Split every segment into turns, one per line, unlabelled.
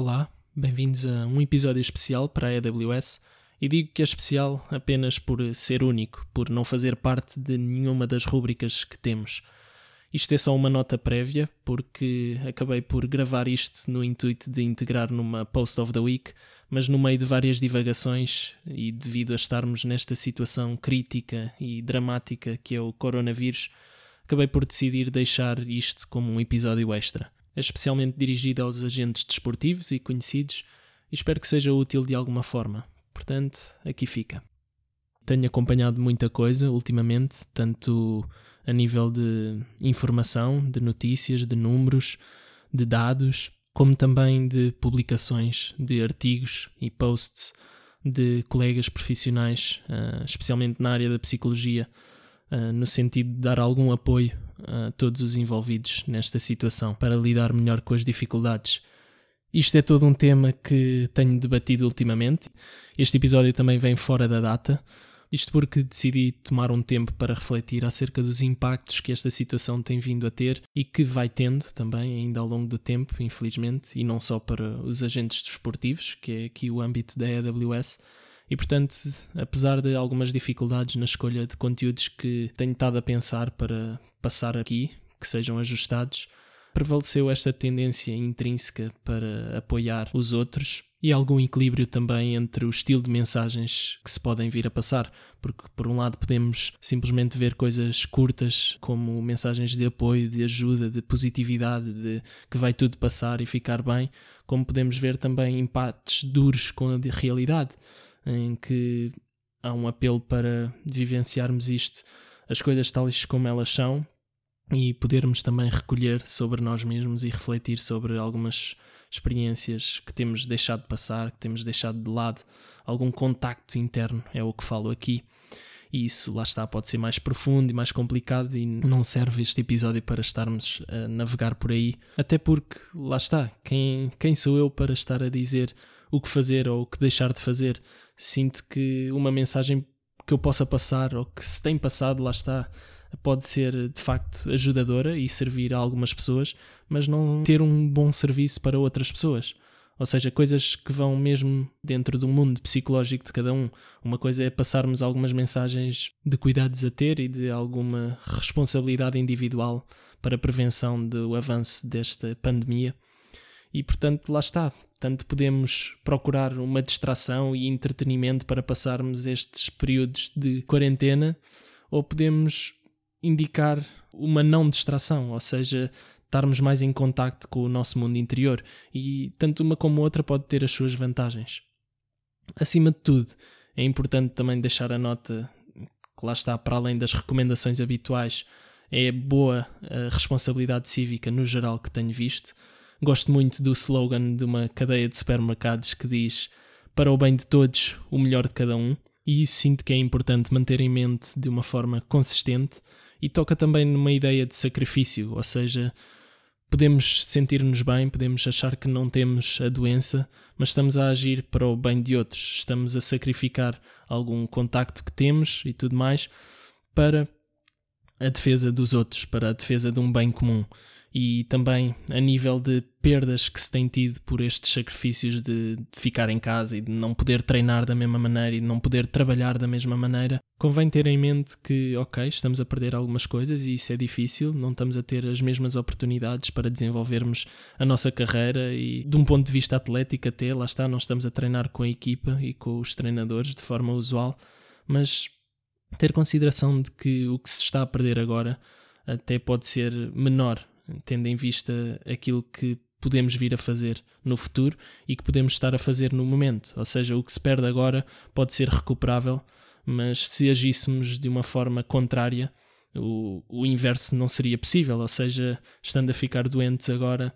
Olá, bem-vindos a um episódio especial para a AWS e digo que é especial apenas por ser único, por não fazer parte de nenhuma das rúbricas que temos. Isto é só uma nota prévia, porque acabei por gravar isto no intuito de integrar numa Post of the Week, mas no meio de várias divagações e devido a estarmos nesta situação crítica e dramática que é o coronavírus, acabei por decidir deixar isto como um episódio extra especialmente dirigido aos agentes desportivos e conhecidos e espero que seja útil de alguma forma. Portanto, aqui fica. Tenho acompanhado muita coisa ultimamente, tanto a nível de informação, de notícias, de números, de dados, como também de publicações, de artigos e posts de colegas profissionais, ah, especialmente na área da psicologia, ah, no sentido de dar algum apoio a todos os envolvidos nesta situação para lidar melhor com as dificuldades. Isto é todo um tema que tenho debatido ultimamente. Este episódio também vem fora da data, isto porque decidi tomar um tempo para refletir acerca dos impactos que esta situação tem vindo a ter e que vai tendo também ainda ao longo do tempo, infelizmente, e não só para os agentes desportivos, que é aqui o âmbito da AWS, e portanto, apesar de algumas dificuldades na escolha de conteúdos que tenho estado a pensar para passar aqui, que sejam ajustados, prevaleceu esta tendência intrínseca para apoiar os outros e algum equilíbrio também entre o estilo de mensagens que se podem vir a passar, porque por um lado podemos simplesmente ver coisas curtas como mensagens de apoio, de ajuda, de positividade, de que vai tudo passar e ficar bem, como podemos ver também empates duros com a realidade em que há um apelo para vivenciarmos isto, as coisas tais como elas são, e podermos também recolher sobre nós mesmos e refletir sobre algumas experiências que temos deixado de passar, que temos deixado de lado, algum contacto interno, é o que falo aqui. E isso, lá está, pode ser mais profundo e mais complicado e não serve este episódio para estarmos a navegar por aí. Até porque, lá está, quem, quem sou eu para estar a dizer o que fazer ou o que deixar de fazer. Sinto que uma mensagem que eu possa passar ou que se tem passado, lá está, pode ser de facto ajudadora e servir a algumas pessoas, mas não ter um bom serviço para outras pessoas. Ou seja, coisas que vão mesmo dentro do mundo psicológico de cada um. Uma coisa é passarmos algumas mensagens de cuidados a ter e de alguma responsabilidade individual para a prevenção do avanço desta pandemia. E portanto, lá está. Tanto podemos procurar uma distração e entretenimento para passarmos estes períodos de quarentena, ou podemos indicar uma não distração, ou seja, estarmos mais em contacto com o nosso mundo interior. E tanto uma como outra pode ter as suas vantagens. Acima de tudo, é importante também deixar a nota que lá está, para além das recomendações habituais, é boa a responsabilidade cívica no geral que tenho visto Gosto muito do slogan de uma cadeia de supermercados que diz: Para o bem de todos, o melhor de cada um. E isso sinto que é importante manter em mente de uma forma consistente e toca também numa ideia de sacrifício, ou seja, podemos sentir-nos bem, podemos achar que não temos a doença, mas estamos a agir para o bem de outros, estamos a sacrificar algum contacto que temos e tudo mais para a defesa dos outros, para a defesa de um bem comum e também a nível de perdas que se tem tido por estes sacrifícios de, ficar em casa e de não poder treinar da mesma maneira e de não poder trabalhar da mesma maneira, convém ter em mente que, ok, estamos a perder algumas coisas e isso é difícil, não estamos a ter as mesmas oportunidades para desenvolvermos a nossa carreira e, de um ponto de vista atlético, até lá está, não estamos a treinar com a equipa e com os treinadores de forma usual, mas ter consideração de que o que se está a perder agora até pode ser menor tendo em vista aquilo que podemos vir a fazer no futuro e que podemos estar a fazer no momento. Ou seja, o que se perde agora pode ser recuperável, mas se agíssemos de uma forma contrária, o, o inverso não seria possível. Ou seja, estando a ficar doentes agora,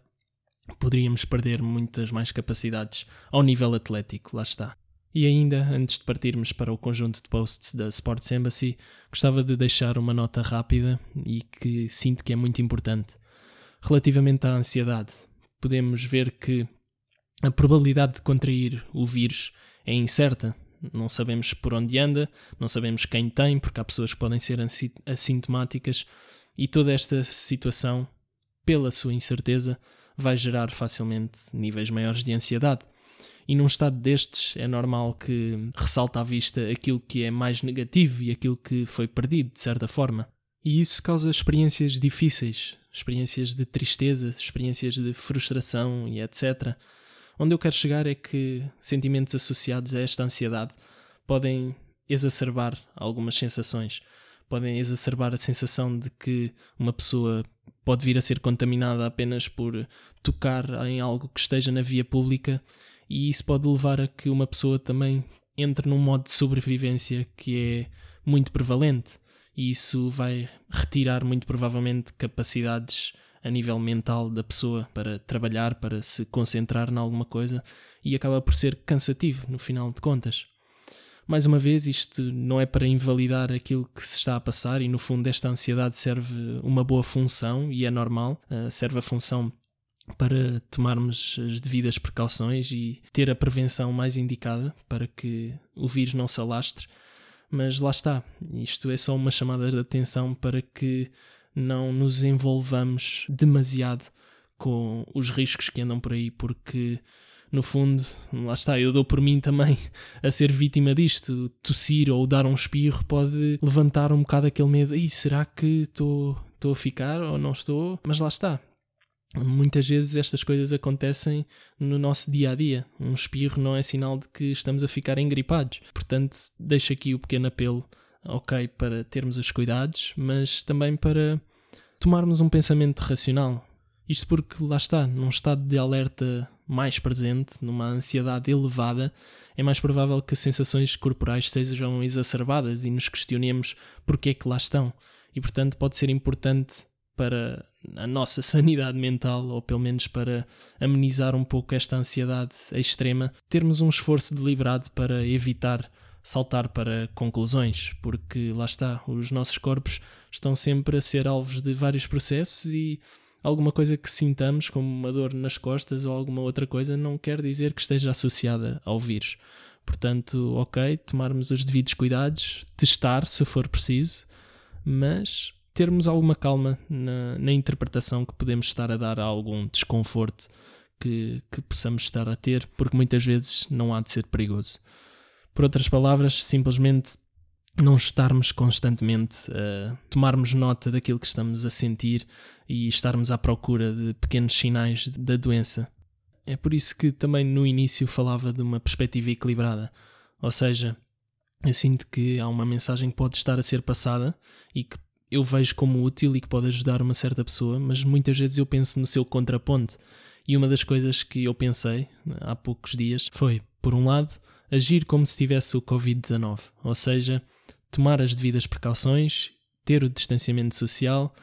poderíamos perder muitas mais capacidades ao nível atlético. Lá está. E ainda, antes de partirmos para o conjunto de posts da Sports Embassy, gostava de deixar uma nota rápida e que sinto que é muito importante. Relativamente à ansiedade, podemos ver que a probabilidade de contrair o vírus é incerta. Não sabemos por onde anda, não sabemos quem tem, porque há pessoas que podem ser assintomáticas, e toda esta situação, pela sua incerteza, vai gerar facilmente níveis maiores de ansiedade. E num estado destes é normal que ressalta à vista aquilo que é mais negativo e aquilo que foi perdido, de certa forma. E isso causa experiências difíceis, experiências de tristeza, experiências de frustração e etc. Onde eu quero chegar é que sentimentos associados a esta ansiedade podem exacerbar algumas sensações, podem exacerbar a sensação de que uma pessoa pode vir a ser contaminada apenas por tocar em algo que esteja na via pública e isso pode levar a que uma pessoa também entre num modo de sobrevivência que é muito prevalente e isso vai retirar muito provavelmente capacidades a nível mental da pessoa para trabalhar, para se concentrar em alguma coisa e acaba por ser cansativo no final de contas. Mais uma vez, isto não é para invalidar aquilo que se está a passar e no fundo esta ansiedade serve uma boa função e é normal, eh, serve a função para tomarmos as devidas precauções e ter a prevenção mais indicada para que o vírus não se alastre mas lá está, isto é só uma chamada de atenção para que não nos envolvamos demasiado com os riscos que andam por aí, porque no fundo, lá está, eu dou por mim também a ser vítima disto. Tossir ou dar um espirro pode levantar um bocado aquele medo. E será que estou a ficar ou não estou? Mas lá está, Muitas vezes estas coisas acontecem no nosso dia a dia. Um espirro não é sinal de que estamos a ficar engripados. Portanto, deixo aqui o pequeno apelo, ok, para termos os cuidados, mas também para tomarmos um pensamento racional. Isto porque, lá está, num estado de alerta mais presente, numa ansiedade elevada, é mais provável que as sensações corporais sejam exacerbadas e nos questionemos porque é que lá estão. E, portanto, pode ser importante para a nossa sanidade mental, ou pelo menos para amenizar um pouco esta ansiedade extrema, termos um esforço deliberado para evitar saltar para conclusões, porque lá está, os nossos corpos estão sempre a ser alvos de vários processos e alguma coisa que sintamos, como uma dor nas costas ou alguma outra coisa, não quer dizer que esteja associada ao vírus. Portanto, ok, tomarmos os devidos cuidados, testar se for preciso, mas termos alguma calma na, na, interpretação que podemos estar a dar a algum desconforto que, que possamos estar a ter, porque muitas vezes não há de ser perigoso. Por outras palavras, simplesmente não estarmos constantemente a tomarmos nota daquilo que estamos a sentir e estarmos à procura de pequenos sinais da doença. É por isso que também no início falava de uma perspectiva equilibrada, ou seja, eu sinto que há uma mensagem que pode estar a ser passada e que eu vejo como útil e que pode ajudar uma certa pessoa, mas muitas vezes eu penso no seu contraponto. E uma das coisas que eu pensei há poucos dias foi, por um lado, agir como se tivesse o Covid-19, ou seja, tomar as devidas precauções, ter o distanciamento social,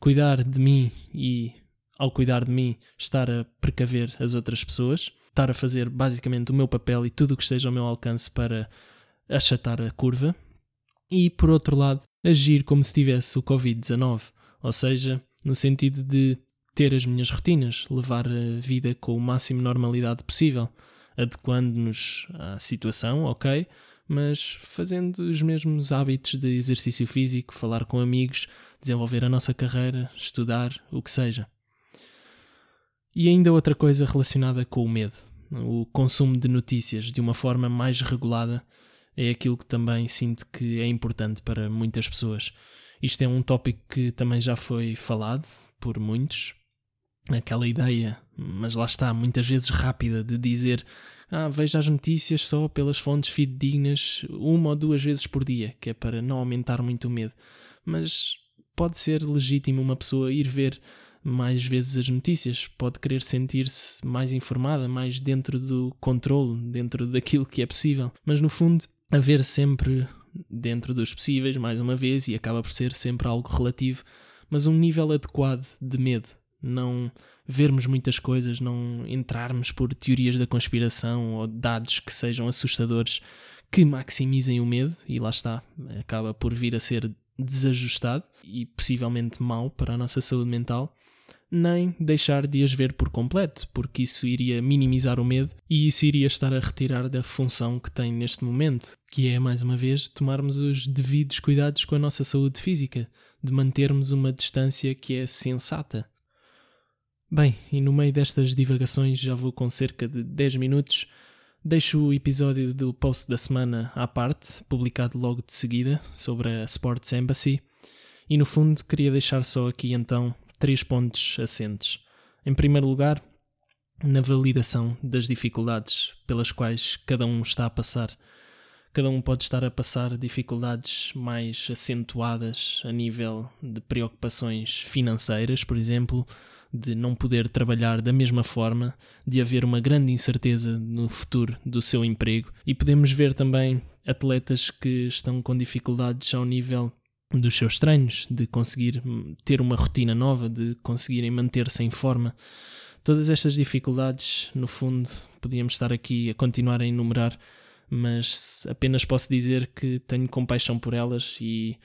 cuidar de mim e, ao cuidar de mim, estar a precaver as outras pessoas, estar a fazer basicamente o meu papel e tudo o que esteja ao meu alcance para achatar a curva, e, por outro lado, agir como se tivesse o Covid-19, ou seja, no sentido de ter as minhas rotinas, levar a vida com o máximo normalidade possível, adequando-nos à situação, ok, mas fazendo os mesmos hábitos de exercício físico, falar com amigos, desenvolver a nossa carreira, estudar, o que seja. E ainda outra coisa relacionada com o medo, o consumo de notícias de uma forma mais regulada é aquilo que também sinto que é importante para muitas pessoas. Isto é um tópico que também já foi falado por muitos, aquela ideia, mas lá está, muitas vezes rápida, de dizer ah, veja as notícias só pelas fontes fidedignas uma ou duas vezes por dia, que é para não aumentar muito o medo. Mas pode ser legítimo uma pessoa ir ver mais vezes as notícias, pode querer sentir-se mais informada, mais dentro do controle, dentro daquilo que é possível. Mas no fundo, haver sempre dentro dos possíveis, mais uma vez, e acaba por ser sempre algo relativo, mas um nível adequado de medo. Não vermos muitas coisas, não entrarmos por teorias da conspiração ou dados que sejam assustadores que maximizem o medo, e lá está, acaba por vir a ser desajustado e possivelmente mau para a nossa saúde mental nem deixar de as ver por completo, porque isso iria minimizar o medo e isso iria estar a retirar da função que tem neste momento, que é, mais uma vez, tomarmos os devidos cuidados com a nossa saúde física, de mantermos uma distância que é sensata. Bem, e no meio destas divagações, já vou com cerca de 10 minutos, deixo o episódio do post da semana à parte, publicado logo de seguida, sobre a Sports Embassy, e no fundo queria deixar só aqui então três pontos assentes. Em primeiro lugar, na validação das dificuldades pelas quais cada um está a passar. Cada um pode estar a passar dificuldades mais acentuadas a nível de preocupações financeiras, por exemplo, de não poder trabalhar da mesma forma, de haver uma grande incerteza no futuro do seu emprego. E podemos ver também atletas que estão com dificuldades ao nível dos seus treinos, de conseguir ter uma rotina nova, de conseguirem manter-se em forma. Todas estas dificuldades, no fundo, podíamos estar aqui a continuar a enumerar, mas apenas posso dizer que tenho compaixão por elas e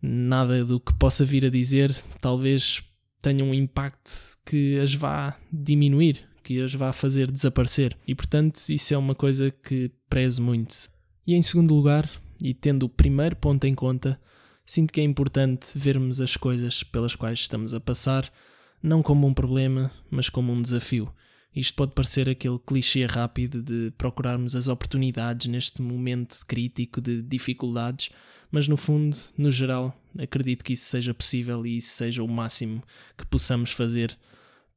nada do que possa vir a dizer talvez tenha um impacto que as vá diminuir, que as vá fazer desaparecer. E portanto, isso é uma coisa que prezo muito. E em segundo lugar, e tendo o primeiro ponto em conta, sinto que é importante vermos as coisas pelas quais estamos a passar não como um problema, mas como um desafio. Isto pode parecer aquele clichê rápido de procurarmos as oportunidades neste momento crítico de dificuldades, mas no fundo, no geral, acredito que isso seja possível e isso seja o máximo que possamos fazer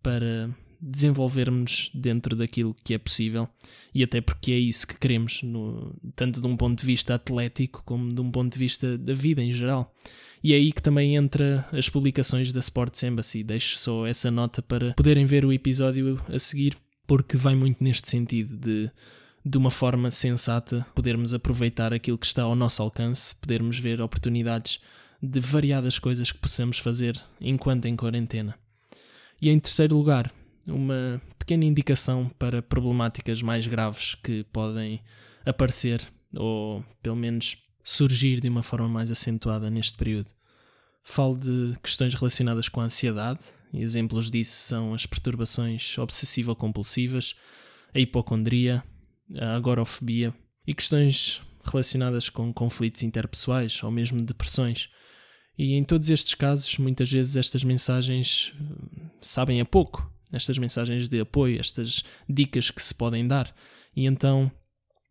para desenvolvermos dentro daquilo que é possível e até porque é isso que queremos, no, tanto de um ponto de vista atlético como de um ponto de vista da vida em geral. E é aí que também entra as publicações da Sports Embassy. Deixo só essa nota para poderem ver o episódio a seguir, porque vai muito neste sentido de de uma forma sensata podermos aproveitar aquilo que está ao nosso alcance, podermos ver oportunidades de variadas coisas que possamos fazer enquanto em quarentena. E em terceiro lugar, uma pequena indicação para problemáticas mais graves que podem aparecer ou pelo menos surgir de uma forma mais acentuada neste período. Falo de questões relacionadas com a ansiedade, exemplos disso são as perturbações obsessivo-compulsivas, a hipocondria, a agorafobia e questões relacionadas com conflitos interpessoais ou mesmo depressões. E em todos estes casos, muitas vezes estas mensagens hum, sabem a pouco, estas mensagens de apoio, estas dicas que se podem dar. E então,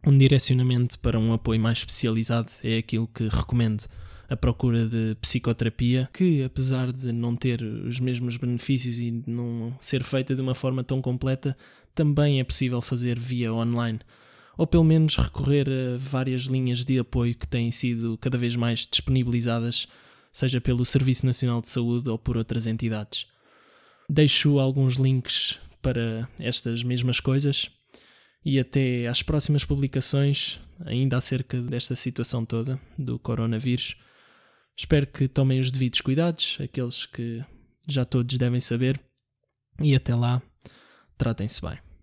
um direcionamento para um apoio mais especializado é aquilo que recomendo a procura de psicoterapia, que apesar de não ter os mesmos benefícios e não ser feita de uma forma tão completa, também é possível fazer via online. Ou pelo menos recorrer a várias linhas de apoio que têm sido cada vez mais disponibilizadas, seja pelo Serviço Nacional de Saúde ou por outras entidades. Deixo alguns links para estas mesmas coisas e até às próximas publicações, ainda acerca desta situação toda do coronavírus. Espero que tomem os devidos cuidados, aqueles que já todos devem saber, e até lá, tratem-se bem.